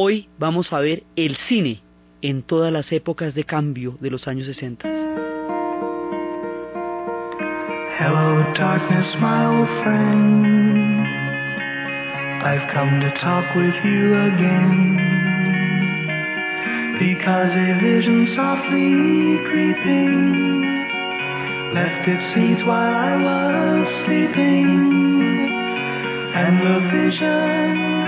Hoy vamos a ver el cine en todas las épocas de cambio de los años 60. Hello, darkness, my old friend. I've come to talk with you again. Because a vision softly creeping left its seeds while I was sleeping. And the vision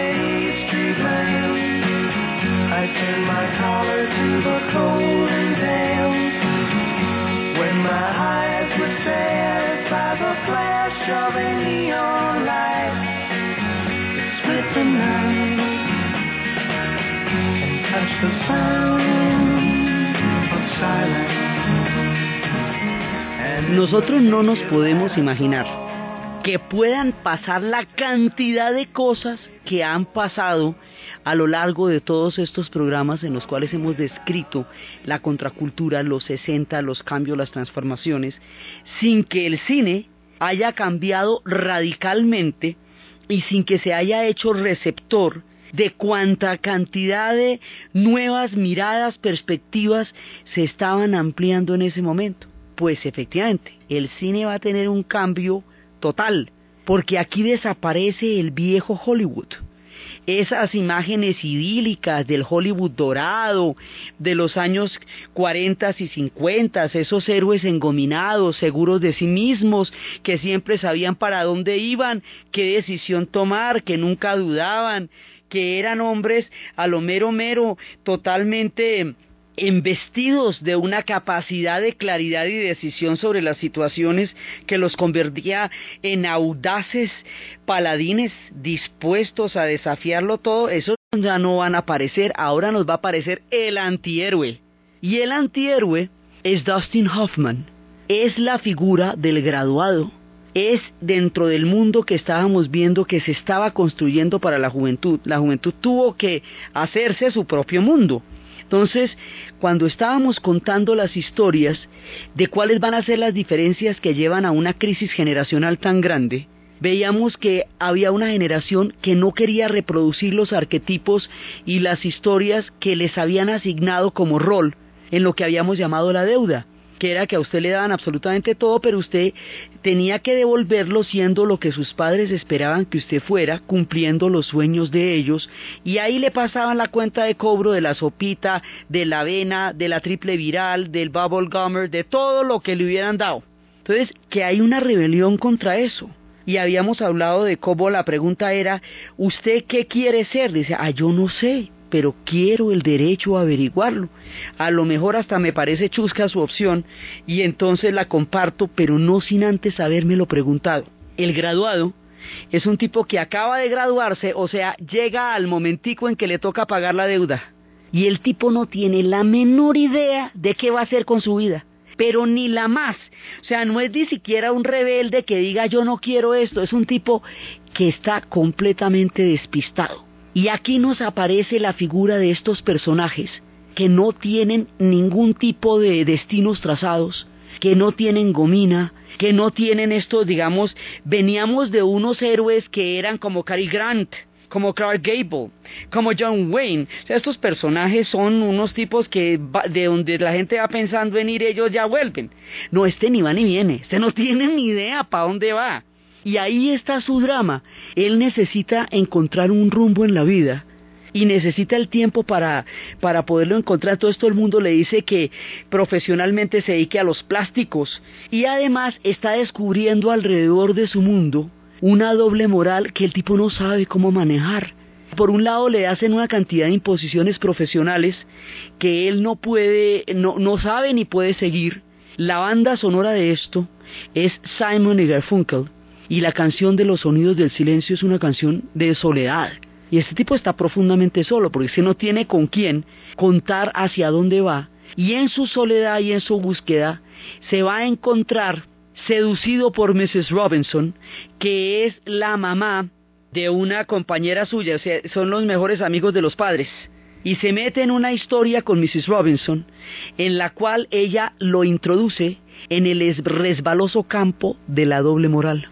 I turned my collar to the cold and damp. When my eyes were by the flash of a neon light, it split the night and touched the sound of silence. And Nosotros no nos podemos imaginar que puedan pasar la cantidad de cosas que han pasado a lo largo de todos estos programas en los cuales hemos descrito la contracultura, los 60, los cambios, las transformaciones, sin que el cine haya cambiado radicalmente y sin que se haya hecho receptor de cuánta cantidad de nuevas miradas, perspectivas se estaban ampliando en ese momento. Pues efectivamente, el cine va a tener un cambio total, porque aquí desaparece el viejo Hollywood. Esas imágenes idílicas del Hollywood dorado, de los años 40 y 50, esos héroes engominados, seguros de sí mismos, que siempre sabían para dónde iban, qué decisión tomar, que nunca dudaban, que eran hombres a lo mero mero, totalmente embestidos de una capacidad de claridad y decisión sobre las situaciones que los convertía en audaces paladines dispuestos a desafiarlo todo, esos ya no van a aparecer, ahora nos va a aparecer el antihéroe. Y el antihéroe es Dustin Hoffman, es la figura del graduado, es dentro del mundo que estábamos viendo que se estaba construyendo para la juventud. La juventud tuvo que hacerse su propio mundo. Entonces, cuando estábamos contando las historias de cuáles van a ser las diferencias que llevan a una crisis generacional tan grande, veíamos que había una generación que no quería reproducir los arquetipos y las historias que les habían asignado como rol en lo que habíamos llamado la deuda que era que a usted le daban absolutamente todo, pero usted tenía que devolverlo siendo lo que sus padres esperaban que usted fuera, cumpliendo los sueños de ellos, y ahí le pasaban la cuenta de cobro de la sopita, de la avena, de la triple viral, del bubble gummer, de todo lo que le hubieran dado. Entonces, que hay una rebelión contra eso. Y habíamos hablado de cómo la pregunta era, ¿usted qué quiere ser? Dice, ah, yo no sé pero quiero el derecho a averiguarlo. A lo mejor hasta me parece chusca su opción y entonces la comparto, pero no sin antes habérmelo preguntado. El graduado es un tipo que acaba de graduarse, o sea, llega al momentico en que le toca pagar la deuda. Y el tipo no tiene la menor idea de qué va a hacer con su vida pero ni la más. O sea, no es ni siquiera un rebelde que diga yo no quiero esto, es un tipo que está completamente despistado. Y aquí nos aparece la figura de estos personajes que no tienen ningún tipo de destinos trazados, que no tienen gomina, que no tienen estos, digamos, veníamos de unos héroes que eran como Cary Grant, como Clark Gable, como John Wayne. O sea, estos personajes son unos tipos que de donde la gente va pensando en ir, ellos ya vuelven. No, este ni va ni viene, este no tiene ni idea para dónde va. Y ahí está su drama. Él necesita encontrar un rumbo en la vida y necesita el tiempo para, para poderlo encontrar. Todo esto el mundo le dice que profesionalmente se dedique a los plásticos y además está descubriendo alrededor de su mundo una doble moral que el tipo no sabe cómo manejar. Por un lado le hacen una cantidad de imposiciones profesionales que él no puede, no, no sabe ni puede seguir. La banda sonora de esto es Simon y Garfunkel y la canción de los sonidos del silencio es una canción de soledad. Y este tipo está profundamente solo porque si no tiene con quién contar hacia dónde va. Y en su soledad y en su búsqueda se va a encontrar seducido por Mrs. Robinson, que es la mamá de una compañera suya, o sea, son los mejores amigos de los padres. Y se mete en una historia con Mrs. Robinson, en la cual ella lo introduce en el resbaloso campo de la doble moral.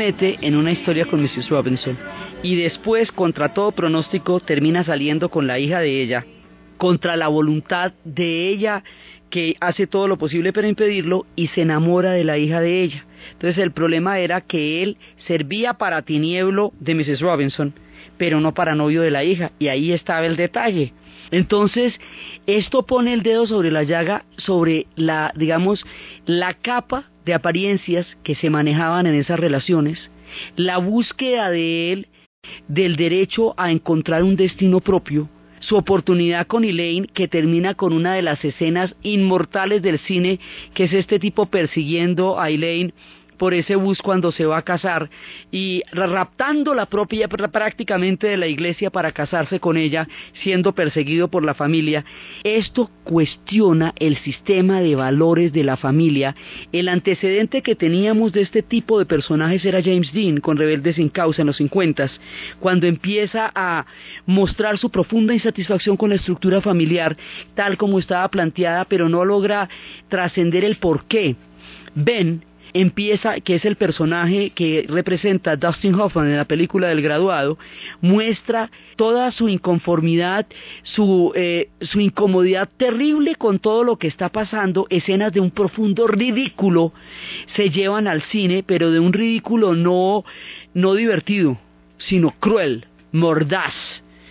Mete en una historia con Mrs. Robinson y después, contra todo pronóstico, termina saliendo con la hija de ella, contra la voluntad de ella que hace todo lo posible para impedirlo y se enamora de la hija de ella. Entonces el problema era que él servía para tinieblo de Mrs. Robinson, pero no para novio de la hija, y ahí estaba el detalle. Entonces, esto pone el dedo sobre la llaga, sobre la, digamos, la capa de apariencias que se manejaban en esas relaciones, la búsqueda de él del derecho a encontrar un destino propio, su oportunidad con Elaine que termina con una de las escenas inmortales del cine, que es este tipo persiguiendo a Elaine por ese bus cuando se va a casar y raptando la propia prácticamente de la iglesia para casarse con ella, siendo perseguido por la familia. Esto cuestiona el sistema de valores de la familia. El antecedente que teníamos de este tipo de personajes era James Dean con Rebeldes sin causa en los 50, cuando empieza a mostrar su profunda insatisfacción con la estructura familiar tal como estaba planteada, pero no logra trascender el porqué. Ben empieza, que es el personaje que representa Dustin Hoffman en la película del graduado, muestra toda su inconformidad, su, eh, su incomodidad terrible con todo lo que está pasando, escenas de un profundo ridículo se llevan al cine, pero de un ridículo no, no divertido, sino cruel, mordaz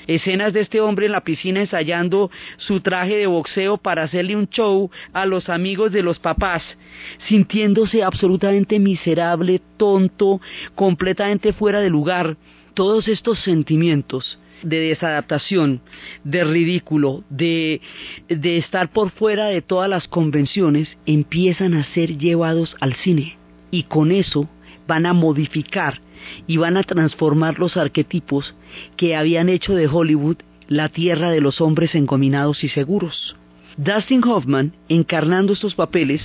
escenas de este hombre en la piscina ensayando su traje de boxeo para hacerle un show a los amigos de los papás, sintiéndose absolutamente miserable, tonto, completamente fuera de lugar. Todos estos sentimientos de desadaptación, de ridículo, de, de estar por fuera de todas las convenciones, empiezan a ser llevados al cine. Y con eso van a modificar y van a transformar los arquetipos que habían hecho de Hollywood la tierra de los hombres encominados y seguros. Dustin Hoffman, encarnando estos papeles,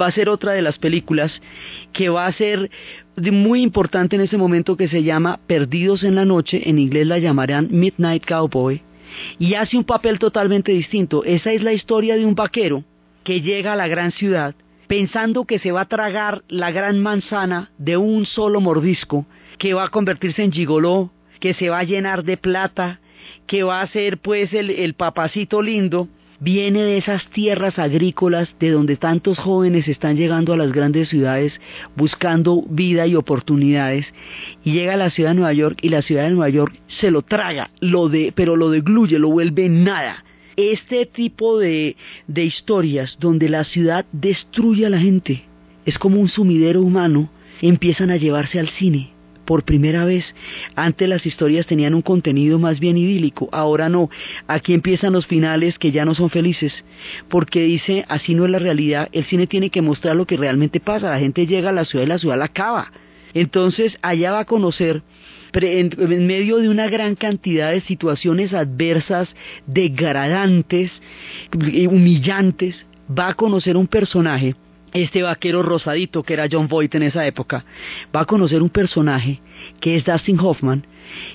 va a ser otra de las películas que va a ser muy importante en ese momento que se llama Perdidos en la Noche, en inglés la llamarán Midnight Cowboy, y hace un papel totalmente distinto. Esa es la historia de un vaquero que llega a la gran ciudad pensando que se va a tragar la gran manzana de un solo mordisco, que va a convertirse en gigoló, que se va a llenar de plata, que va a ser pues el, papacito lindo, viene de esas tierras agrícolas de donde tantos jóvenes están llegando a las grandes ciudades buscando vida y oportunidades y llega a la ciudad de Nueva York y la ciudad de Nueva York se lo traga, lo de, pero lo degluye, lo vuelve nada. Este tipo de, de historias donde la ciudad destruye a la gente, es como un sumidero humano, empiezan a llevarse al cine por primera vez. Antes las historias tenían un contenido más bien idílico, ahora no. Aquí empiezan los finales que ya no son felices, porque dice, así no es la realidad, el cine tiene que mostrar lo que realmente pasa, la gente llega a la ciudad y la ciudad la acaba. Entonces allá va a conocer en, medio de una gran cantidad de situaciones adversas, degradantes, humillantes, va a conocer un personaje este vaquero rosadito que era John Voight en esa época, va a conocer un personaje que es Dustin Hoffman,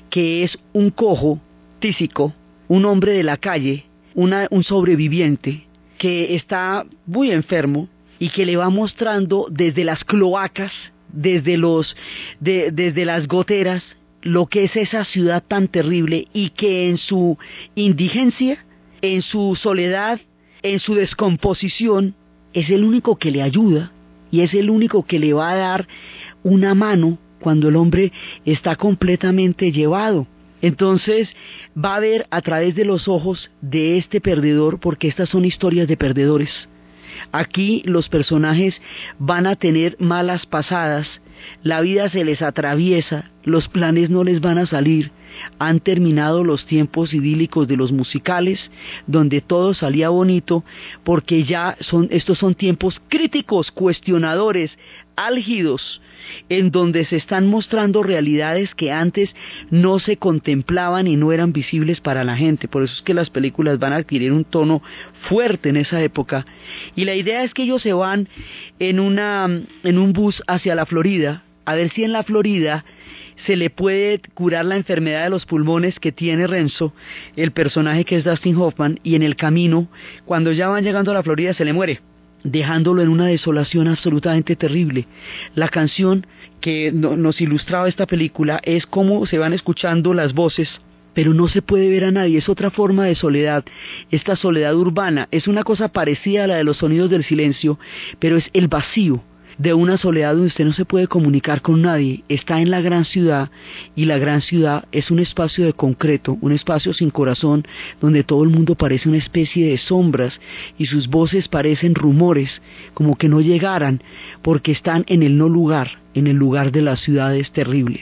que es un cojo tísico, un hombre de la calle, una, un sobreviviente que está muy enfermo y que le va mostrando desde las cloacas, desde los, de, desde las goteras, lo que es esa ciudad tan terrible y que en su indigencia, en su soledad, en su descomposición, es el único que le ayuda y es el único que le va a dar una mano cuando el hombre está completamente llevado. Entonces va a ver a través de los ojos de este perdedor, porque estas son historias de perdedores. Aquí los personajes van a tener malas pasadas, la vida se les atraviesa, los planes no les van a salir, han terminado los tiempos idílicos de los musicales, donde todo salía bonito, porque ya son, estos son tiempos críticos, cuestionadores, álgidos, en donde se están mostrando realidades que antes no se contemplaban y no eran visibles para la gente. Por eso es que las películas van a adquirir un tono fuerte en esa época. Y la idea es que ellos se van en, una, en un bus hacia la Florida, a ver si en la Florida se le puede curar la enfermedad de los pulmones que tiene Renzo, el personaje que es Dustin Hoffman, y en el camino, cuando ya van llegando a la Florida, se le muere dejándolo en una desolación absolutamente terrible. La canción que nos ilustraba esta película es cómo se van escuchando las voces pero no se puede ver a nadie, es otra forma de soledad, esta soledad urbana, es una cosa parecida a la de los sonidos del silencio, pero es el vacío, de una soledad donde usted no se puede comunicar con nadie, está en la gran ciudad y la gran ciudad es un espacio de concreto, un espacio sin corazón, donde todo el mundo parece una especie de sombras y sus voces parecen rumores, como que no llegaran, porque están en el no lugar, en el lugar de las ciudades terribles.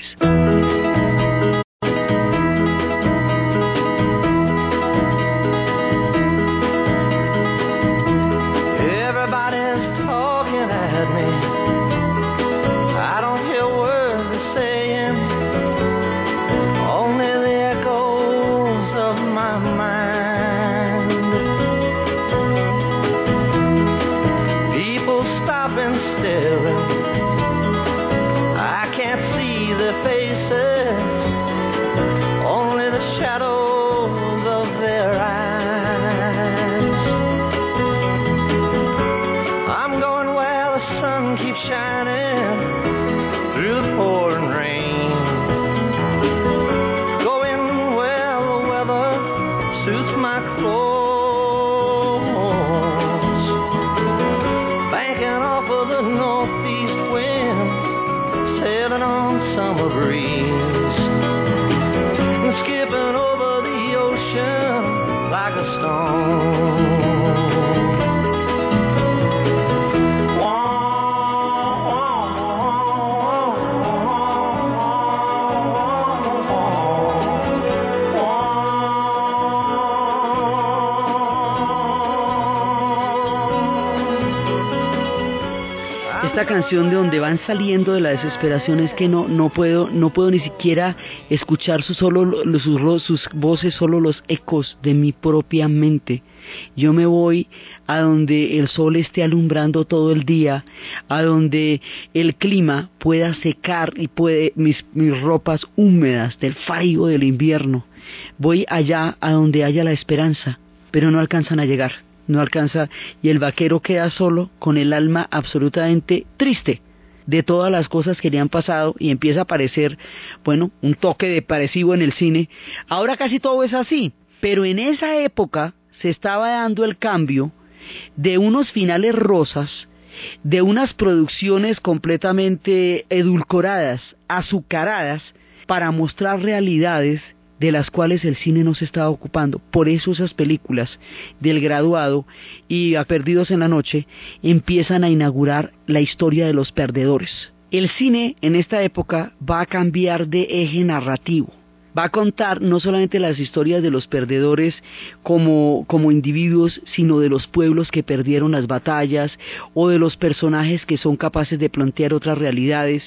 Canción de donde van saliendo de la desesperación es que no no puedo no puedo ni siquiera escuchar sus solo sus, sus voces solo los ecos de mi propia mente. Yo me voy a donde el sol esté alumbrando todo el día a donde el clima pueda secar y puede mis mis ropas húmedas del frío del invierno. Voy allá a donde haya la esperanza pero no alcanzan a llegar no alcanza y el vaquero queda solo con el alma absolutamente triste, de todas las cosas que le han pasado y empieza a aparecer, bueno, un toque depresivo en el cine. Ahora casi todo es así, pero en esa época se estaba dando el cambio de unos finales rosas, de unas producciones completamente edulcoradas, azucaradas, para mostrar realidades de las cuales el cine no se estaba ocupando. Por eso esas películas del graduado y a Perdidos en la Noche empiezan a inaugurar la historia de los perdedores. El cine en esta época va a cambiar de eje narrativo. Va a contar no solamente las historias de los perdedores como, como individuos, sino de los pueblos que perdieron las batallas o de los personajes que son capaces de plantear otras realidades.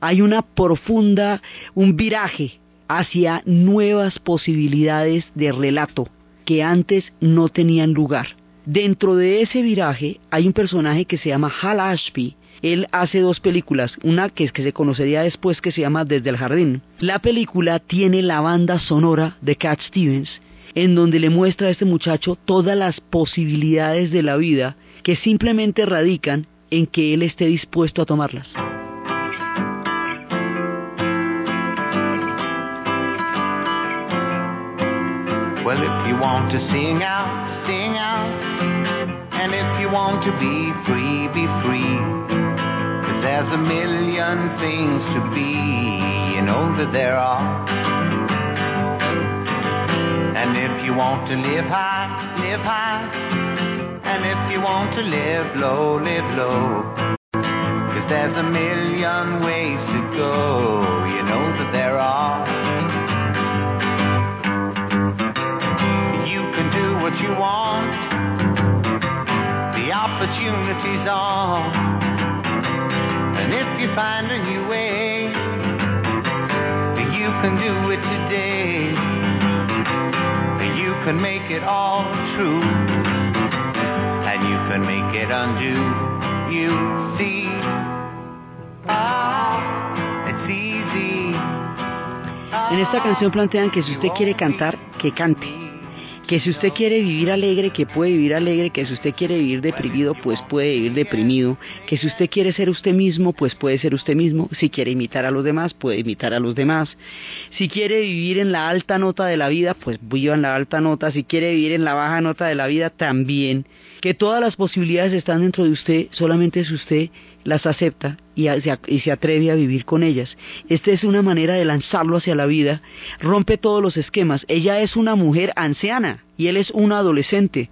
Hay una profunda, un viraje hacia nuevas posibilidades de relato que antes no tenían lugar. Dentro de ese viraje hay un personaje que se llama Hal Ashby. Él hace dos películas, una que, que se conocería después que se llama Desde el Jardín. La película tiene la banda sonora de Cat Stevens, en donde le muestra a este muchacho todas las posibilidades de la vida que simplemente radican en que él esté dispuesto a tomarlas. Well, if you want to sing out, sing out. And if you want to be free, be free. Cause there's a million things to be, you know that there are. And if you want to live high, live high. And if you want to live low, live low. Cause there's a million ways to go, you know that there are. You want. The opportunity's on. And if you find a new way, you can do it today. You can make it all true. And you can make it undo. You see. Ah, it's easy. En esta canción plantean que si usted quiere cantar, que cante. Que si usted quiere vivir alegre, que puede vivir alegre. Que si usted quiere vivir deprimido, pues puede vivir deprimido. Que si usted quiere ser usted mismo, pues puede ser usted mismo. Si quiere imitar a los demás, puede imitar a los demás. Si quiere vivir en la alta nota de la vida, pues viva en la alta nota. Si quiere vivir en la baja nota de la vida, también. Que todas las posibilidades están dentro de usted, solamente si usted las acepta y, se, atreve a vivir con ellas. Esta es una manera de lanzarlo hacia la vida, rompe todos los esquemas. Ella es una mujer anciana y él es un adolescente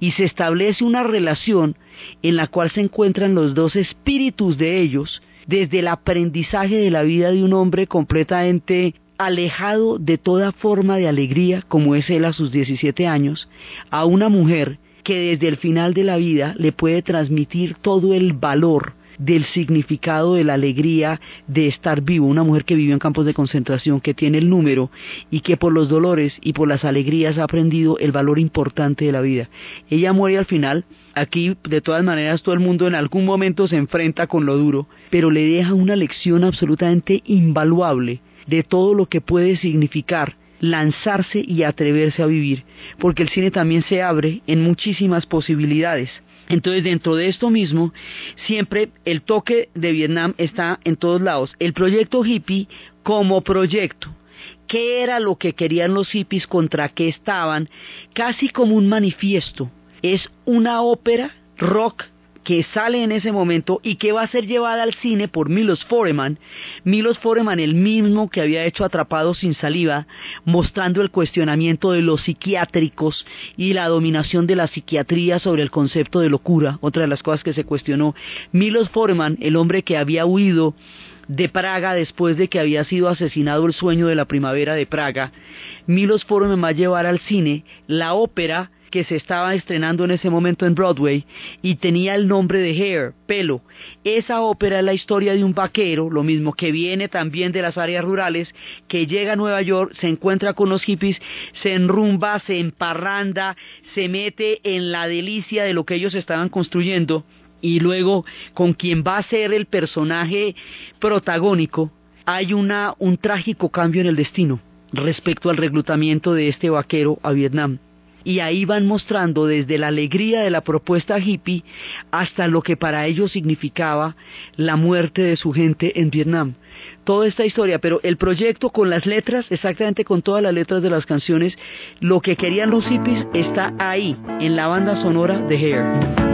y se establece una relación en la cual se encuentran los dos espíritus de ellos desde el aprendizaje de la vida de un hombre completamente alejado de toda forma de alegría, como es él a sus 17 años, a una mujer que desde el final de la vida le puede transmitir todo el valor del significado de la alegría de estar vivo, una mujer que vivió en campos de concentración, que tiene el número y que por los dolores y por las alegrías ha aprendido el valor importante de la vida. Ella muere al final, aquí de todas maneras todo el mundo en algún momento se enfrenta con lo duro, pero le deja una lección absolutamente invaluable de todo lo que puede significar lanzarse y atreverse a vivir, porque el cine también se abre en muchísimas posibilidades. Entonces, dentro de esto mismo, siempre el toque de Vietnam está en todos lados. El proyecto hippie como proyecto. ¿Qué era lo que querían los hippies? ¿Contra qué estaban? Casi como un manifiesto. Es una ópera rock que sale en ese momento y que va a ser llevada al cine por Milos Forman. Milos Forman, el mismo que había hecho Atrapado sin saliva, mostrando el cuestionamiento de los psiquiátricos y la dominación de la psiquiatría sobre el concepto de locura, otra de las cosas que se cuestionó. Milos Forman, el hombre que había huido de Praga después de que había sido asesinado el sueño de la primavera de Praga, Milos Forman va a llevar al cine la ópera que se estaba estrenando en ese momento en Broadway y tenía el nombre de Hair, pelo. Esa ópera es la historia de un vaquero, lo mismo que viene también de las áreas rurales, que llega a Nueva York, se encuentra con los hippies, se enrumba, se emparranda, se mete en la delicia de lo que ellos estaban construyendo y luego con quien va a ser el personaje protagónico hay una, un trágico cambio en el destino respecto al reclutamiento de este vaquero a Vietnam y ahí van mostrando desde la alegría de la propuesta hippie hasta lo que para ellos significaba la muerte de su gente en Vietnam. Toda esta historia, pero el proyecto con las letras, exactamente con todas las letras de las canciones, lo que querían los hippies está ahí, en la banda sonora de Hair.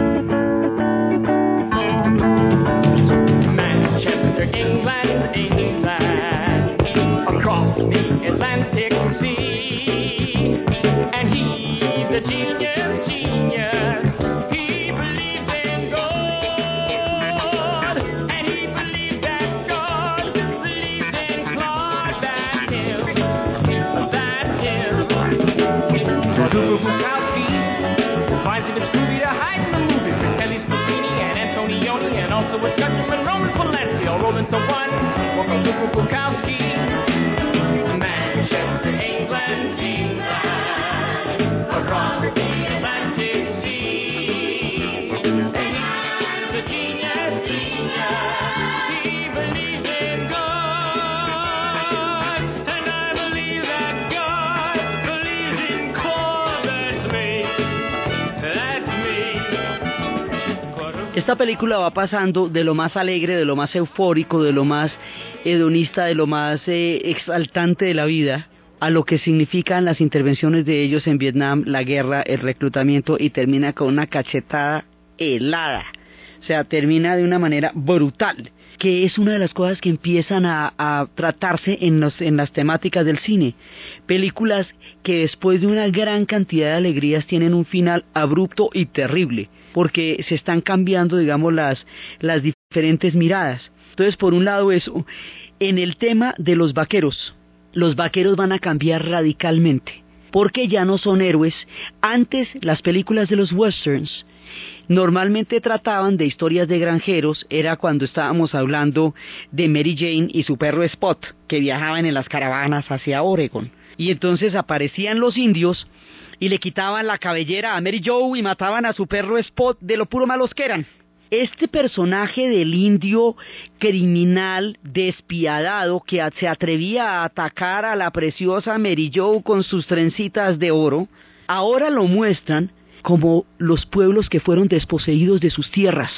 Also with Gutterman and Roman Polanski. All rolled into one. Bukowski, Esta película va pasando de lo más alegre, de lo más eufórico, de lo más hedonista, de lo más eh, exaltante de la vida, a lo que significan las intervenciones de ellos en Vietnam, la guerra, el reclutamiento y termina con una cachetada helada. O sea, termina de una manera brutal, que es una de las cosas que empiezan a, tratarse en las temáticas del cine. Películas que después de una gran cantidad de alegrías tienen un final abrupto y terrible, porque se están cambiando, digamos, las, las diferentes miradas. Entonces, por un lado eso, en el tema de los vaqueros, los vaqueros van a cambiar radicalmente, porque ya no son héroes. Antes las películas de los westerns normalmente trataban de historias de granjeros, era cuando estábamos hablando de Mary Jane y su perro Spot, que viajaban en las caravanas hacia Oregon. Y entonces aparecían los indios y le quitaban la cabellera a Mary Joe y mataban a su perro Spot de lo puro malos que eran. Este personaje del indio criminal despiadado que se atrevía a atacar a la preciosa Mary con sus trencitas de oro, ahora lo muestran como los pueblos que fueron desposeídos de sus tierras,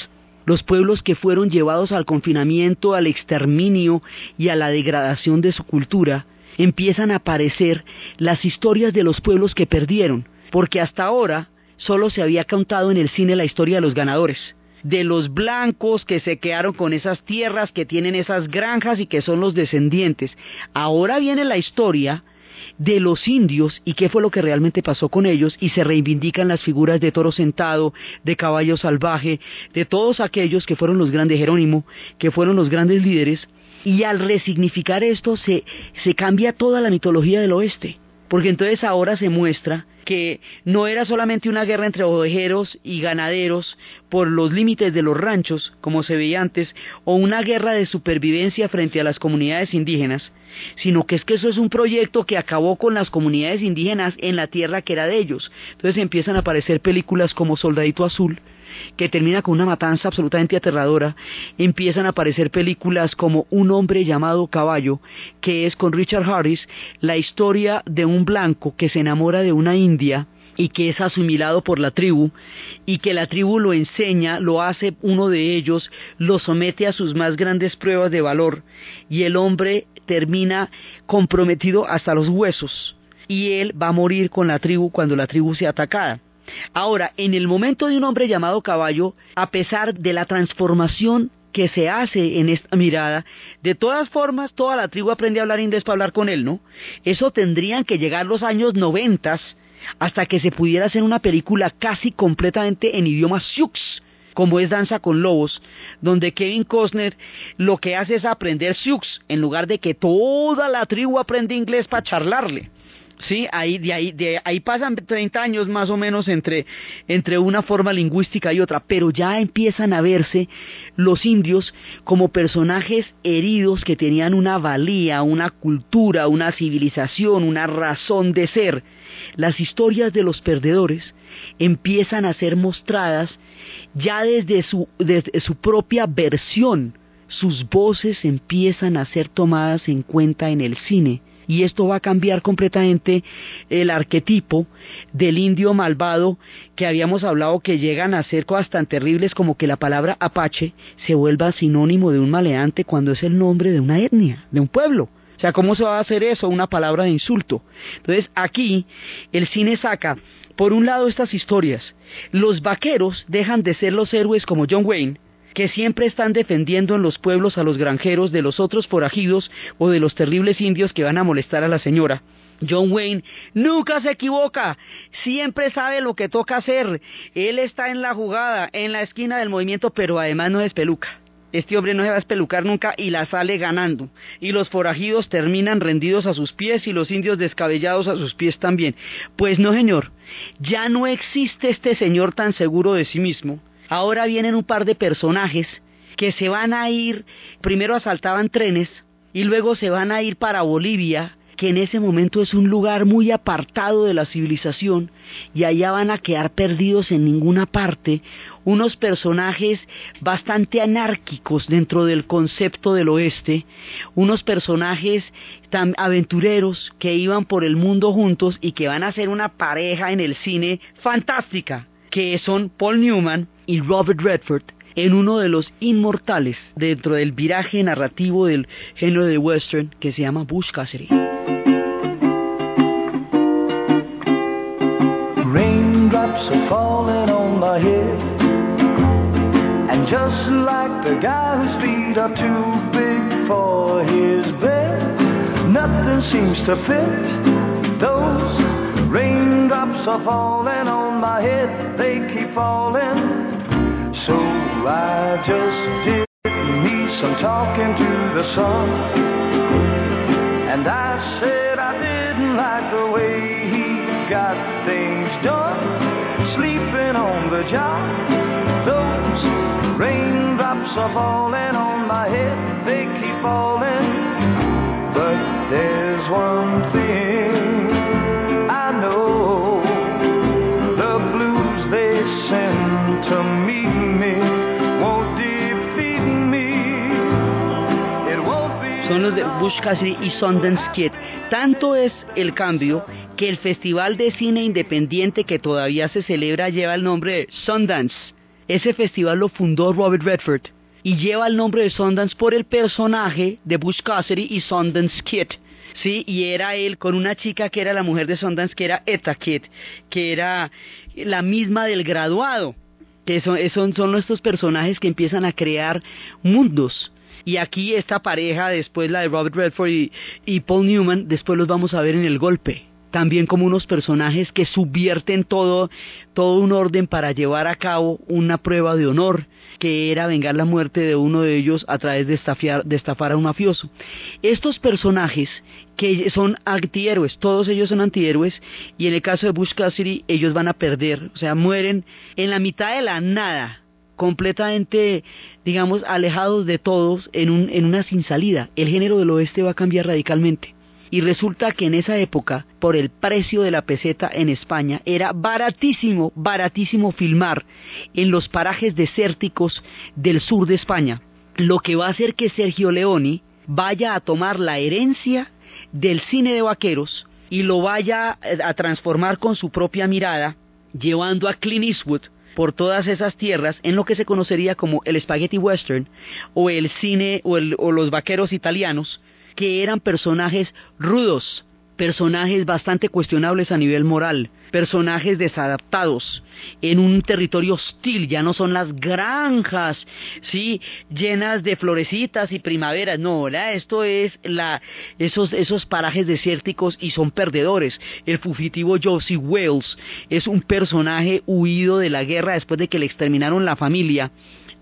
los pueblos que fueron llevados al confinamiento, al exterminio y a la degradación de su cultura, empiezan a aparecer las historias de los pueblos que perdieron, porque hasta ahora solo se había contado en el cine la historia de los ganadores, de los blancos que se quedaron con esas tierras, que tienen esas granjas y que son los descendientes. Ahora viene la historia de los indios y qué fue lo que realmente pasó con ellos y se reivindican las figuras de toro sentado, de caballo salvaje, de todos aquellos que fueron los grandes Jerónimo, que fueron los grandes líderes y al resignificar esto se, se cambia toda la mitología del oeste. Porque entonces ahora se muestra que no era solamente una guerra entre ovejeros y ganaderos por los límites de los ranchos, como se veía antes, o una guerra de supervivencia frente a las comunidades indígenas, sino que es que eso es un proyecto que acabó con las comunidades indígenas en la tierra que era de ellos. Entonces empiezan a aparecer películas como Soldadito Azul, que termina con una matanza absolutamente aterradora, empiezan a aparecer películas como Un hombre llamado Caballo, que es con Richard Harris, la historia de un blanco que se enamora de una india y que es asimilado por la tribu y que la tribu lo enseña, lo hace uno de ellos, lo somete a sus más grandes pruebas de valor y el hombre termina comprometido hasta los huesos y él va a morir con la tribu cuando la tribu sea atacada. Ahora, en el momento de un hombre llamado caballo, a pesar de la transformación que se hace en esta mirada, de todas formas, toda la tribu aprende a hablar inglés para hablar con él, ¿no? Eso tendrían que llegar los años noventas hasta que se pudiera hacer una película casi completamente en idioma Sioux, como es Danza con Lobos, donde Kevin Costner lo que hace es aprender Sioux, en lugar de que toda la tribu aprende inglés para charlarle. Sí, ahí, de ahí, de ahí pasan 30 años más o menos entre, entre una forma lingüística y otra, pero ya empiezan a verse los indios como personajes heridos que tenían una valía, una cultura, una civilización, una razón de ser. Las historias de los perdedores empiezan a ser mostradas ya desde su, desde su propia versión. Sus voces empiezan a ser tomadas en cuenta en el cine y esto va a cambiar completamente el arquetipo del indio malvado que habíamos hablado que llegan a ser cosas tan terribles como que la palabra apache se vuelva sinónimo de un maleante cuando es el nombre de una etnia, de un pueblo. O sea, ¿cómo se va a hacer eso? Una palabra de insulto. Entonces, aquí el cine saca, por un lado, estas historias. Los vaqueros dejan de ser los héroes como John Wayne, que siempre están defendiendo en los pueblos a los granjeros de los otros forajidos o de los terribles indios que van a molestar a la señora. John Wayne nunca se equivoca, siempre sabe lo que toca hacer. Él está en la jugada, en la esquina del movimiento, pero además no es peluca. Este hombre no se va a espelucar nunca y la sale ganando. Y los forajidos terminan rendidos a sus pies y los indios descabellados a sus pies también. Pues no, señor, ya no existe este señor tan seguro de sí mismo Ahora vienen un par de personajes que se van a ir, primero asaltaban trenes y luego se van a ir para Bolivia, que en ese momento es un lugar muy apartado de la civilización y allá van a quedar perdidos en ninguna parte, unos personajes bastante anárquicos dentro del concepto del oeste, unos personajes tan aventureros que iban por el mundo juntos y que van a ser una pareja en el cine fantástica que son Paul Newman y Robert Redford en uno de los inmortales dentro del viraje narrativo del género de western que se llama Bush Cassidy. Raindrops are falling on my head And just like the guy whose feet are too big for his bed Nothing seems to fit those Raindrops are falling on my head, they keep falling. So I just did me some talking to the sun. And I said I didn't like the way he got things done. Sleeping on the job, those raindrops are falling De Bush y Sundance Kid. Tanto es el cambio que el Festival de Cine Independiente que todavía se celebra lleva el nombre de Sundance. Ese festival lo fundó Robert Redford y lleva el nombre de Sundance por el personaje de Bush Cassidy y Sundance Kid. Sí, y era él con una chica que era la mujer de Sundance, que era Etta Kid, que era la misma del graduado. Que son, son, son estos personajes que empiezan a crear mundos. Y aquí esta pareja, después la de Robert Redford y, Paul Newman, después los vamos a ver en el golpe. También como unos personajes que subvierten todo, todo un orden para llevar a cabo una prueba de honor, que era vengar la muerte de uno de ellos a través de, de estafar a un mafioso. Estos personajes que son antihéroes, todos ellos son antihéroes, y en el caso de Bush Cassidy ellos van a perder, o sea, mueren en la mitad de la nada, completamente, digamos, alejados de todos en, un, en una sin salida. El género del oeste va a cambiar radicalmente. Y resulta que en esa época, por el precio de la peseta en España, era baratísimo, baratísimo filmar en los parajes desérticos del sur de España. Lo que va a hacer que Sergio Leoni vaya a tomar la herencia del cine de vaqueros y lo vaya a transformar con su propia mirada, llevando a Clint Eastwood por todas esas tierras en lo que se conocería como el spaghetti western o el cine o, o los vaqueros italianos, que eran personajes rudos, personajes bastante cuestionables a nivel moral, personajes desadaptados en un territorio hostil, ya no son las granjas, sí, llenas de florecitas y primaveras, no, esto es la, esos, esos parajes desérticos y son perdedores. El fugitivo Josie Wells es un personaje huido de la guerra después de que le exterminaron la familia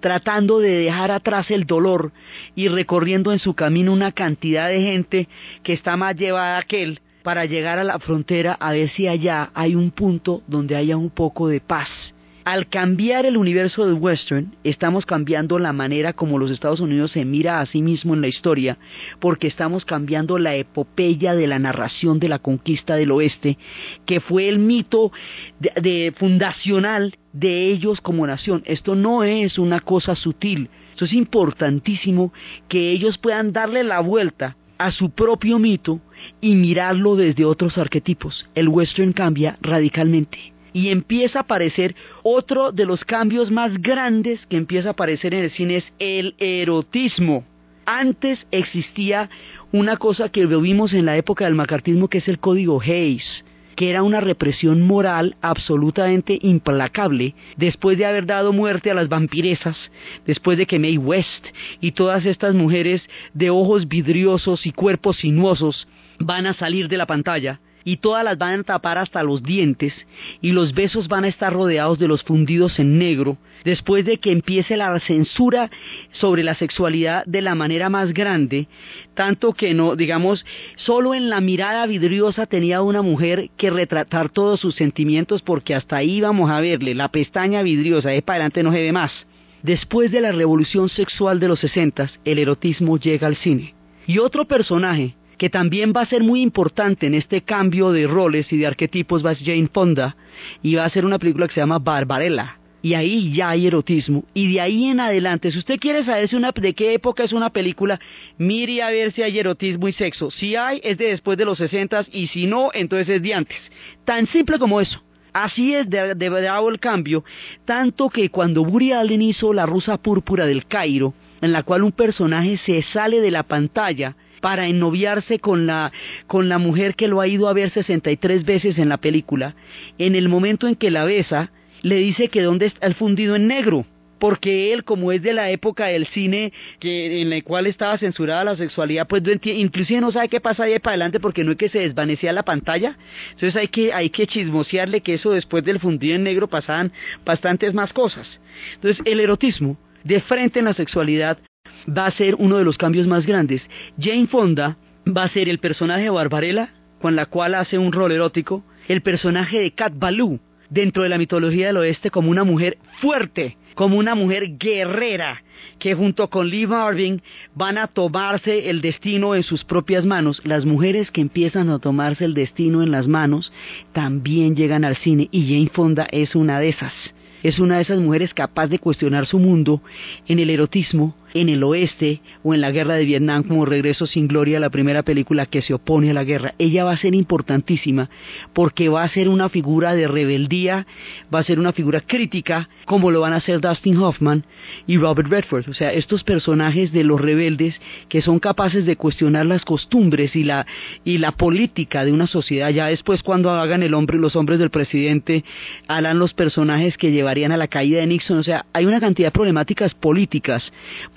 tratando de dejar atrás el dolor y recorriendo en su camino una cantidad de gente que está más llevada que él para llegar a la frontera a ver si allá hay un punto donde haya un poco de paz. Al cambiar el universo del western, estamos cambiando la manera como los Estados Unidos se mira a sí mismo en la historia, porque estamos cambiando la epopeya de la narración de la conquista del oeste, que fue el mito de, fundacional de ellos como nación. Esto no es una cosa sutil, esto es importantísimo que ellos puedan darle la vuelta a su propio mito y mirarlo desde otros arquetipos. El western cambia radicalmente y empieza a aparecer otro de los cambios más grandes que empieza a aparecer en el cine es el erotismo. Antes existía una cosa que vimos en la época del macartismo que es el código Hayes que era una represión moral absolutamente implacable después de haber dado muerte a las vampiresas, después de que Mae West y todas estas mujeres de ojos vidriosos y cuerpos sinuosos van a salir de la pantalla y todas las van a tapar hasta los dientes y los besos van a estar rodeados de los fundidos en negro después de que empiece la censura sobre la sexualidad de la manera más grande, tanto que no, digamos, solo en la mirada vidriosa tenía una mujer que retratar todos sus sentimientos porque hasta ahí vamos a verle la pestaña vidriosa, de para adelante no se ve más. Después de la revolución sexual de los sesentas, el erotismo llega al cine. Y otro personaje que también va a ser muy importante en este cambio de roles y de arquetipos va a ser Jane Fonda y va a ser una película que se llama Barbarella. Y ahí ya hay erotismo. Y de ahí en adelante, si usted quiere saber de qué época es una película, mire a ver si hay erotismo y sexo. Si hay, es de después de los 60 y si no, entonces es de antes. Tan simple como eso. Así es de, de, el cambio, tanto que cuando Buri Allen hizo La Rusa Púrpura del Cairo, en la cual un personaje se sale de la pantalla para ennoviarse con la, con la mujer que lo ha ido a ver 63 veces en la película, en el momento en que la besa, le dice que dónde está el fundido en negro porque él, como es de la época del cine que, en la cual estaba censurada la sexualidad, pues inclusive no sabe qué pasa ahí para adelante porque no es que se desvanecía la pantalla. Entonces hay que, hay que chismosearle que eso después del fundido en negro pasaban bastantes más cosas. Entonces el erotismo, de frente en la sexualidad, va a ser uno de los cambios más grandes. Jane Fonda va a ser el personaje de Barbarella, con la cual hace un rol erótico, el personaje de Cat Ballou, dentro de la mitología del oeste como una mujer fuerte, como una mujer guerrera, que junto con Lee Marvin van a tomarse el destino en sus propias manos. Las mujeres que empiezan a tomarse el destino en las manos también llegan al cine y Jane Fonda es una de esas. Es una de esas mujeres capaz de cuestionar su mundo en el erotismo, en el oeste o en la guerra de Vietnam como Regreso sin Gloria, la primera película que se opone a la guerra. Ella va a ser importantísima porque va a ser una figura de rebeldía, va a ser una figura crítica como lo van a hacer Dustin Hoffman y Robert Redford. O sea, estos personajes de los rebeldes que son capaces de cuestionar las costumbres y la, y la política de una sociedad. Ya después cuando hagan el hombre, los hombres del presidente, harán los personajes que llevarían a la caída de Nixon. O sea, hay una cantidad de problemáticas políticas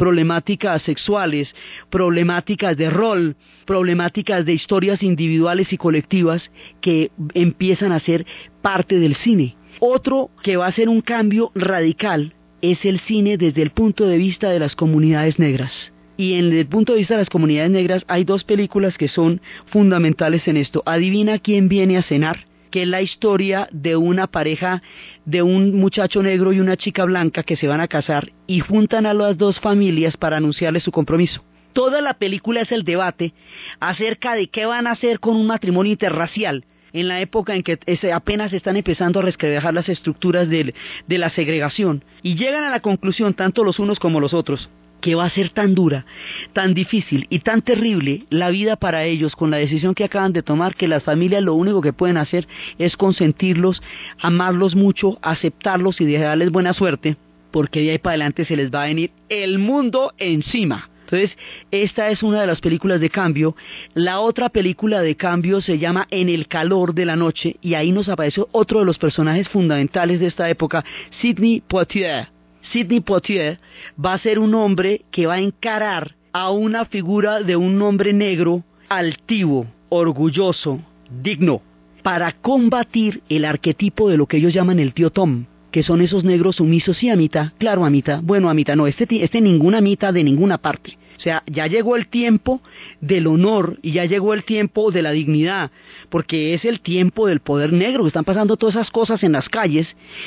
problemáticas sexuales, problemáticas de rol, problemáticas de historias individuales y colectivas que empiezan a ser parte del cine. Otro que va a ser un cambio radical es el cine desde el punto de vista de las comunidades negras. Y en el punto de vista de las comunidades negras hay dos películas que son fundamentales en esto. Adivina quién viene a cenar que es la historia de una pareja de un muchacho negro y una chica blanca que se van a casar y juntan a las dos familias para anunciarles su compromiso. Toda la película es el debate acerca de qué van a hacer con un matrimonio interracial en la época en que apenas están empezando a resquebrajar las estructuras de la segregación y llegan a la conclusión tanto los unos como los otros que va a ser tan dura, tan difícil y tan terrible la vida para ellos con la decisión que acaban de tomar que las familias lo único que pueden hacer es consentirlos, amarlos mucho, aceptarlos y dejarles buena suerte, porque de ahí para adelante se les va a venir el mundo encima. Entonces, esta es una de las películas de cambio. La otra película de cambio se llama En el calor de la noche y ahí nos aparece otro de los personajes fundamentales de esta época, Sidney Poitier. Sidney Poitier va a ser un hombre que va a encarar a una figura de un hombre negro altivo, orgulloso, digno, para combatir el arquetipo de lo que ellos llaman el tío Tom, que son esos negros sumisos y amita, claro amita, bueno amita, no, este, este ninguna amita de ninguna parte. O sea, ya llegó el tiempo del honor y ya llegó el tiempo de la dignidad, porque es el tiempo del poder negro, que están pasando todas esas cosas en las calles.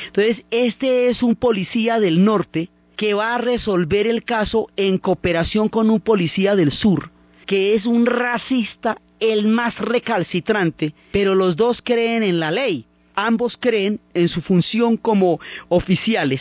Entonces, este es un policía del norte que va a resolver el caso en cooperación con un policía del sur, que es un racista el más recalcitrante, pero los dos creen en la ley. Ambos creen en su función como oficiales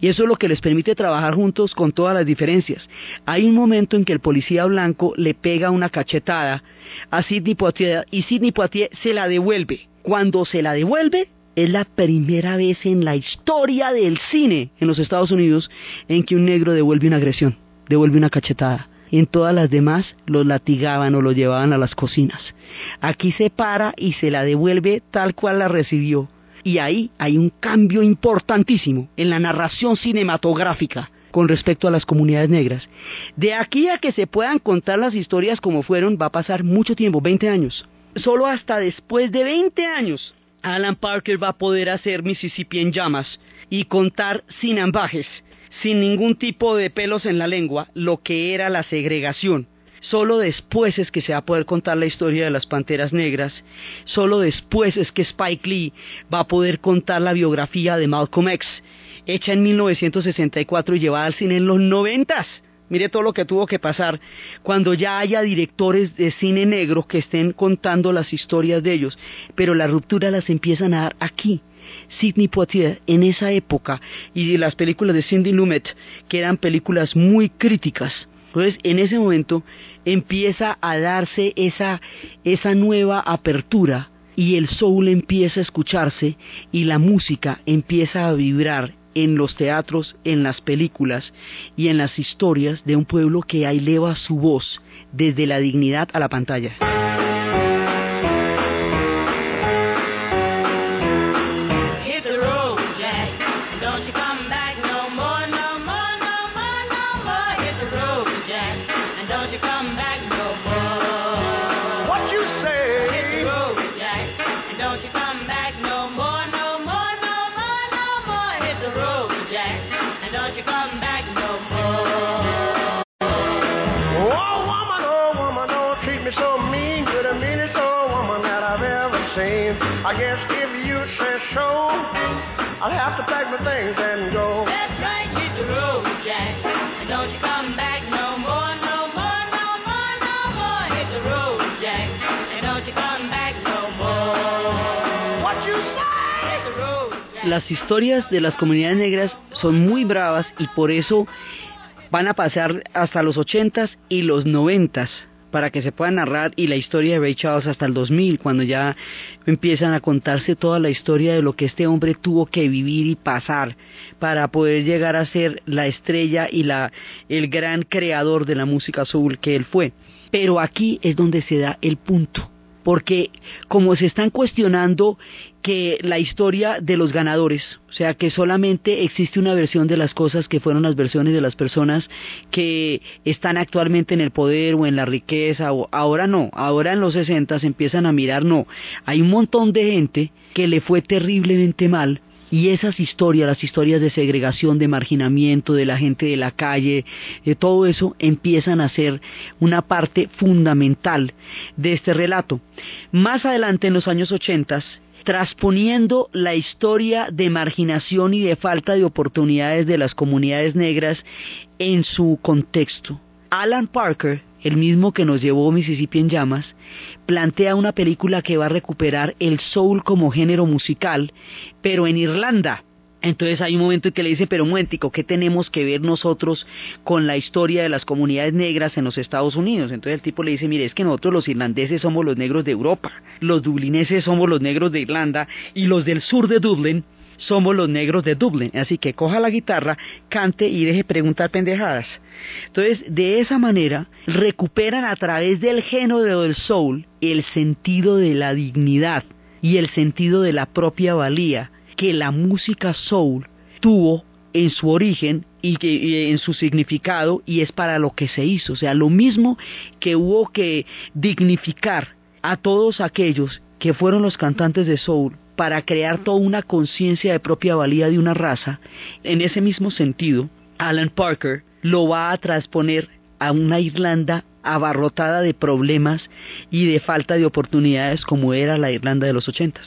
y eso es lo que les permite trabajar juntos con todas las diferencias. Hay un momento en que el policía blanco le pega una cachetada a Sidney Poitier y Sidney Poitier se la devuelve. Cuando se la devuelve, es la primera vez en la historia del cine en los Estados Unidos en que un negro devuelve una agresión, devuelve una cachetada. En todas las demás los latigaban o los llevaban a las cocinas. Aquí se para y se la devuelve tal cual la recibió. Y ahí hay un cambio importantísimo en la narración cinematográfica con respecto a las comunidades negras. De aquí a que se puedan contar las historias como fueron va a pasar mucho tiempo, 20 años. Solo hasta después de 20 años Alan Parker va a poder hacer Mississippi en llamas y contar sin ambajes, sin ningún tipo de pelos en la lengua, lo que era la segregación. Solo después es que se va a poder contar la historia de las Panteras Negras. Solo después es que Spike Lee va a poder contar la biografía de Malcolm X, hecha en 1964 y llevada al cine en los noventas. Mire todo lo que tuvo que pasar cuando ya haya directores de cine negro que estén contando las historias de ellos. Pero la ruptura las empiezan a dar aquí. Sidney Poitier en esa época y las películas de Cindy Lumet, que eran películas muy críticas. Entonces, en ese momento empieza a darse esa, esa nueva apertura y el soul empieza a escucharse y la música empieza a vibrar en los teatros, en las películas y en las historias de un pueblo que eleva su voz desde la dignidad a la pantalla. Las historias de las comunidades negras son muy bravas y por eso van a pasar hasta los 80s y los 90s para que se pueda narrar y la historia de Ray Charles hasta el 2000 cuando ya empiezan a contarse toda la historia de lo que este hombre tuvo que vivir y pasar para poder llegar a ser la estrella y la el gran creador de la música soul que él fue. Pero aquí es donde se da el punto porque como se están cuestionando que la historia de los ganadores, o sea, que solamente existe una versión de las cosas que fueron las versiones de las personas que están actualmente en el poder o en la riqueza, o ahora no, ahora en los 60 se empiezan a mirar, no, hay un montón de gente que le fue terriblemente mal y esas historias, las historias de segregación, de marginamiento, de la gente de la calle, de todo eso empiezan a ser una parte fundamental de este relato. Más adelante en los años 80, trasponiendo la historia de marginación y de falta de oportunidades de las comunidades negras en su contexto. Alan Parker, el mismo que nos llevó Mississippi en llamas, plantea una película que va a recuperar el soul como género musical, pero en Irlanda. Entonces hay un momento en que le dice, pero momentico, ¿qué tenemos que ver nosotros con la historia de las comunidades negras en los Estados Unidos? Entonces el tipo le dice, mire, es que nosotros los irlandeses somos los negros de Europa, los dublineses somos los negros de Irlanda y los del sur de Dublín somos los negros de Dublín. Así que coja la guitarra, cante y deje preguntar pendejadas. Entonces, de esa manera, recuperan a través del género del soul el sentido de la dignidad y el sentido de la propia valía que la música soul tuvo en su origen y, que, y en su significado y es para lo que se hizo. O sea, lo mismo que hubo que dignificar a todos aquellos que fueron los cantantes de soul para crear toda una conciencia de propia valía de una raza, en ese mismo sentido, Alan Parker lo va a transponer a una Irlanda abarrotada de problemas y de falta de oportunidades como era la Irlanda de los ochentas.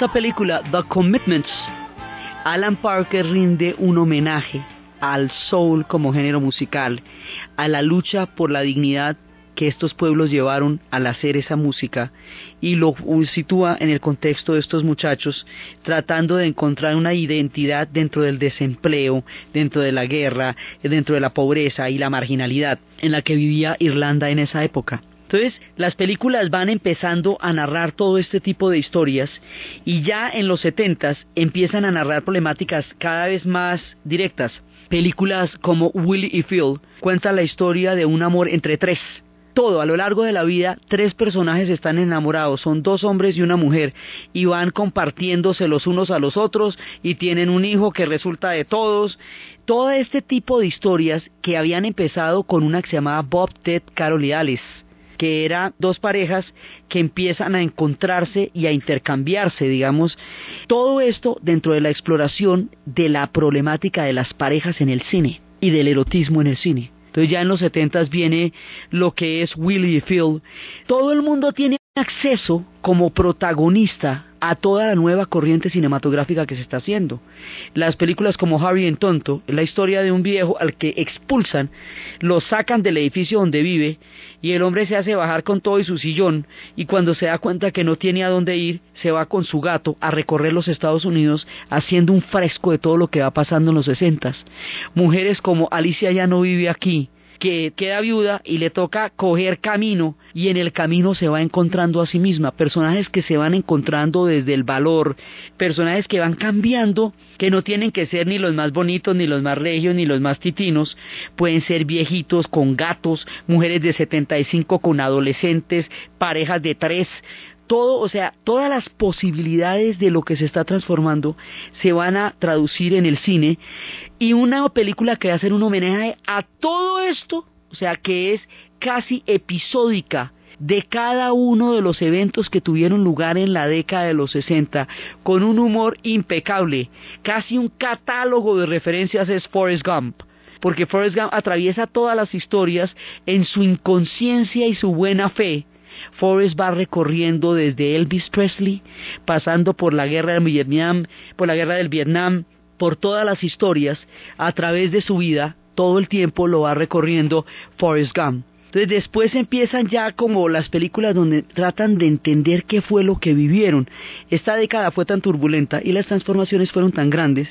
Esta película, The Commitments, Alan Parker rinde un homenaje al soul como género musical, a la lucha por la dignidad que estos pueblos llevaron al hacer esa música y lo sitúa en el contexto de estos muchachos tratando de encontrar una identidad dentro del desempleo, dentro de la guerra, dentro de la pobreza y la marginalidad en la que vivía Irlanda en esa época. Entonces, las películas van empezando a narrar todo este tipo de historias y ya en los setentas empiezan a narrar problemáticas cada vez más directas. Películas como Willie y Phil cuentan la historia de un amor entre tres. Todo a lo largo de la vida, tres personajes están enamorados, son dos hombres y una mujer, y van compartiéndose los unos a los otros y tienen un hijo que resulta de todos. Todo este tipo de historias que habían empezado con una que se llamaba Bob, Ted, Carol y Alice que eran dos parejas que empiezan a encontrarse y a intercambiarse, digamos, todo esto dentro de la exploración de la problemática de las parejas en el cine y del erotismo en el cine. Entonces ya en los setentas viene lo que es Willie Phil. Todo el mundo tiene acceso como protagonista a toda la nueva corriente cinematográfica que se está haciendo. Las películas como Harry en Tonto, la historia de un viejo al que expulsan, lo sacan del edificio donde vive y el hombre se hace bajar con todo y su sillón y cuando se da cuenta que no tiene a dónde ir, se va con su gato a recorrer los Estados Unidos haciendo un fresco de todo lo que va pasando en los sesentas. Mujeres como Alicia ya no vive aquí, que queda viuda y le toca coger camino y en el camino se va encontrando a sí misma, personajes que se van encontrando desde el valor, personajes que van cambiando, que no tienen que ser ni los más bonitos, ni los más regios, ni los más titinos, pueden ser viejitos con gatos, mujeres de 75 con adolescentes, parejas de tres, todo, o sea, todas las posibilidades de lo que se está transformando se van a traducir en el cine. Y una película que va a hacer un homenaje a todo esto, o sea, que es casi episódica de cada uno de los eventos que tuvieron lugar en la década de los 60, con un humor impecable, casi un catálogo de referencias es Forrest Gump. Porque Forrest Gump atraviesa todas las historias en su inconsciencia y su buena fe, Forrest va recorriendo desde Elvis Presley, pasando por la guerra del Vietnam, por la guerra del Vietnam, por todas las historias, a través de su vida, todo el tiempo lo va recorriendo Forrest Gump. Entonces después empiezan ya como las películas donde tratan de entender qué fue lo que vivieron. Esta década fue tan turbulenta y las transformaciones fueron tan grandes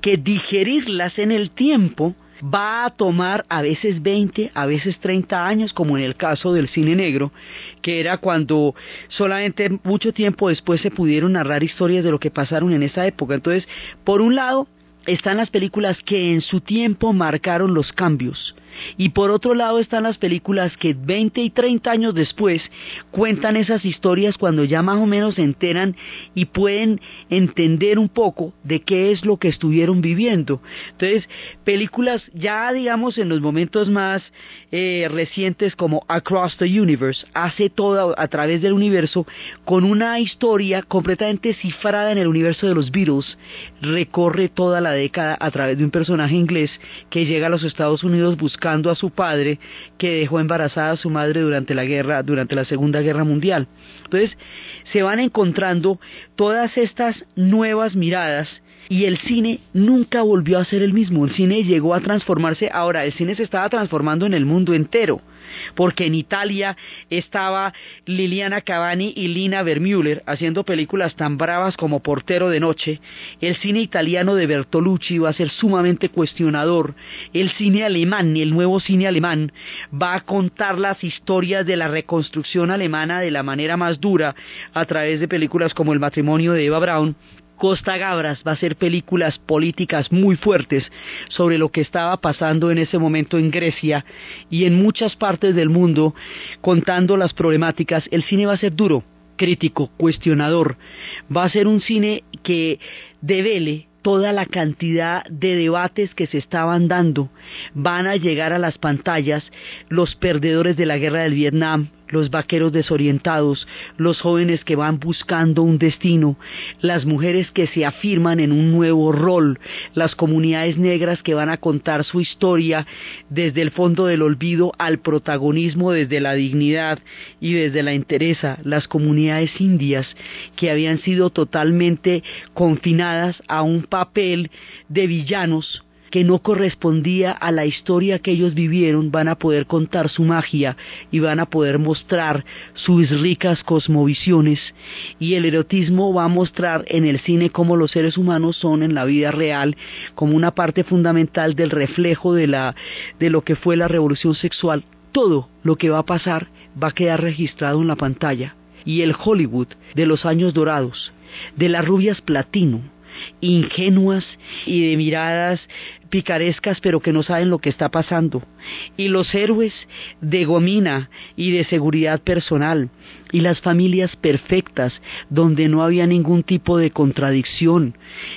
que digerirlas en el tiempo va a tomar a veces 20, a veces 30 años, como en el caso del cine negro, que era cuando solamente mucho tiempo después se pudieron narrar historias de lo que pasaron en esa época. Entonces, por un lado, están las películas que en su tiempo marcaron los cambios. Y por otro lado están las películas que 20 y 30 años después cuentan esas historias cuando ya más o menos se enteran y pueden entender un poco de qué es lo que estuvieron viviendo. Entonces, películas ya digamos en los momentos más eh, recientes como Across the Universe, hace todo a través del universo con una historia completamente cifrada en el universo de los Beatles, recorre toda la década a través de un personaje inglés que llega a los Estados Unidos buscando a su padre que dejó embarazada a su madre durante la guerra, durante la Segunda Guerra Mundial. Entonces, se van encontrando todas estas nuevas miradas y el cine nunca volvió a ser el mismo. El cine llegó a transformarse. Ahora, el cine se estaba transformando en el mundo entero porque en Italia estaba Liliana Cavani y Lina Vermüller haciendo películas tan bravas como Portero de Noche. El cine italiano de Bertolucci va a ser sumamente cuestionador. El cine alemán, el nuevo cine alemán, va a contar las historias de la reconstrucción alemana de la manera más dura a través de películas como El matrimonio de Eva Braun Costa Gabras va a hacer películas políticas muy fuertes sobre lo que estaba pasando en ese momento en Grecia y en muchas partes del mundo, contando las problemáticas. El cine va a ser duro, crítico, cuestionador. Va a ser un cine que devele toda la cantidad de debates que se estaban dando. Van a llegar a las pantallas los perdedores de la guerra del Vietnam, los vaqueros desorientados, los jóvenes que van buscando un destino, las mujeres que se afirman en un nuevo rol, las comunidades negras que van a contar su historia desde el fondo del olvido al protagonismo desde la dignidad y desde la entereza, las comunidades indias que habían sido totalmente confinadas a un papel de villanos que no correspondía a la historia que ellos vivieron, van a poder contar su magia y van a poder mostrar sus ricas cosmovisiones y el erotismo va a mostrar en el cine cómo los seres humanos son en la vida real como una parte fundamental del reflejo de la de lo que fue la revolución sexual. Todo lo que va a pasar va a quedar registrado en la pantalla y el Hollywood de los años dorados, de las rubias platino, ingenuas y de miradas picarescas pero que no saben lo que está pasando. Y los héroes de gomina y de seguridad personal. Y las familias perfectas donde no había ningún tipo de contradicción.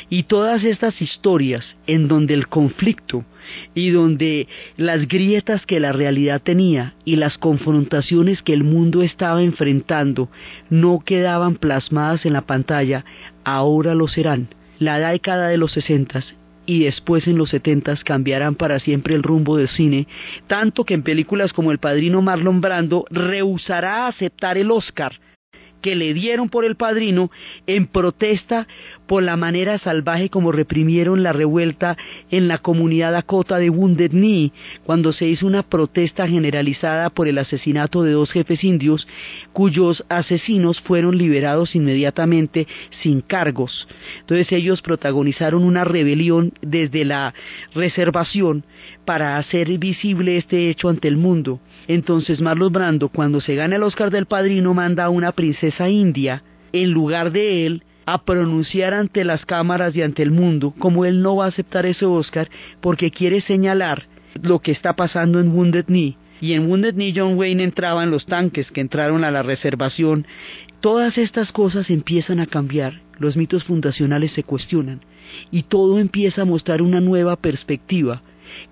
Y todas estas historias en donde el conflicto y donde las grietas que la realidad tenía y las confrontaciones que el mundo estaba enfrentando no quedaban plasmadas en la pantalla, ahora lo serán. La década de los sesentas y después en los setentas cambiarán para siempre el rumbo del cine, tanto que en películas como El Padrino Marlon Brando rehusará aceptar el Oscar que le dieron por el padrino en protesta por la manera salvaje como reprimieron la revuelta en la comunidad Dakota de Wounded Knee, cuando se hizo una protesta generalizada por el asesinato de dos jefes indios, cuyos asesinos fueron liberados inmediatamente sin cargos. Entonces ellos protagonizaron una rebelión desde la reservación para hacer visible este hecho ante el mundo. Entonces Marlon Brando, cuando se gana el Oscar del Padrino, manda a una princesa india, en lugar de él, a pronunciar ante las cámaras y ante el mundo, como él no va a aceptar ese Oscar, porque quiere señalar lo que está pasando en Wounded Knee. Y en Wounded Knee John Wayne entraba en los tanques que entraron a la reservación. Todas estas cosas empiezan a cambiar, los mitos fundacionales se cuestionan, y todo empieza a mostrar una nueva perspectiva,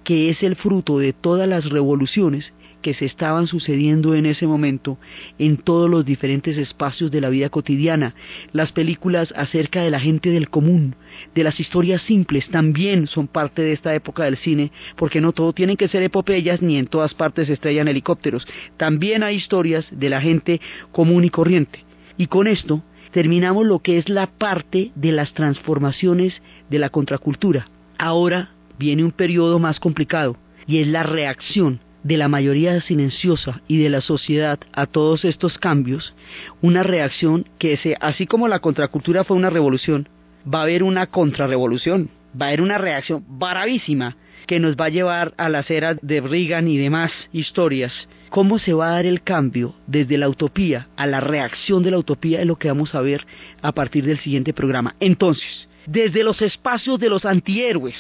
que es el fruto de todas las revoluciones que se estaban sucediendo en ese momento en todos los diferentes espacios de la vida cotidiana. Las películas acerca de la gente del común, de las historias simples, también son parte de esta época del cine, porque no todo tienen que ser epopeyas ni en todas partes estrellan helicópteros. También hay historias de la gente común y corriente. Y con esto terminamos lo que es la parte de las transformaciones de la contracultura. Ahora viene un periodo más complicado y es la reacción de la mayoría silenciosa y de la sociedad a todos estos cambios, una reacción que se, así como la contracultura fue una revolución, va a haber una contrarrevolución, va a haber una reacción bravísima que nos va a llevar a las eras de Reagan y demás historias. ¿Cómo se va a dar el cambio desde la utopía a la reacción de la utopía? Es lo que vamos a ver a partir del siguiente programa. Entonces, desde los espacios de los antihéroes,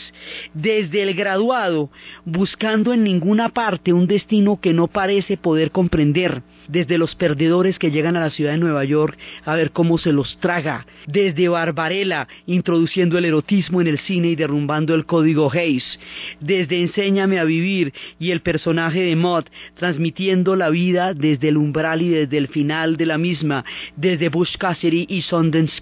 desde el graduado, buscando en ninguna parte un destino que no parece poder comprender, desde los perdedores que llegan a la ciudad de Nueva York a ver cómo se los traga, desde Barbarella introduciendo el erotismo en el cine y derrumbando el código Hayes, desde Enséñame a vivir y el personaje de Mott transmitiendo la vida desde el umbral y desde el final de la misma, desde Bush Cassidy y Sundance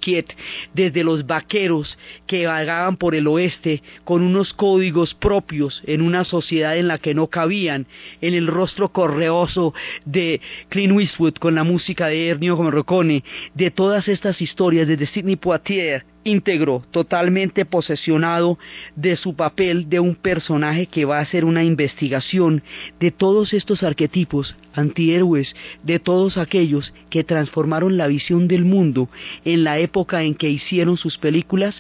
desde los vaqueros que vagaban por el oeste con unos códigos propios en una sociedad en la que no cabían, en el rostro correoso de Clint Eastwood con la música de Ernio Morricone, de todas estas historias desde Sidney Poitier, íntegro, totalmente posesionado de su papel de un personaje que va a hacer una investigación de todos estos arquetipos antihéroes, de todos aquellos que transformaron la visión del mundo en la época en que hicieron sus películas,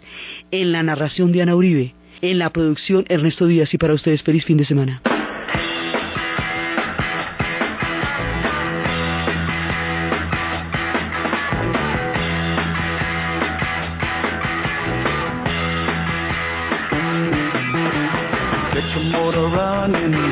en la narración de Ana Uribe, en la producción Ernesto Díaz y para ustedes feliz fin de semana. morning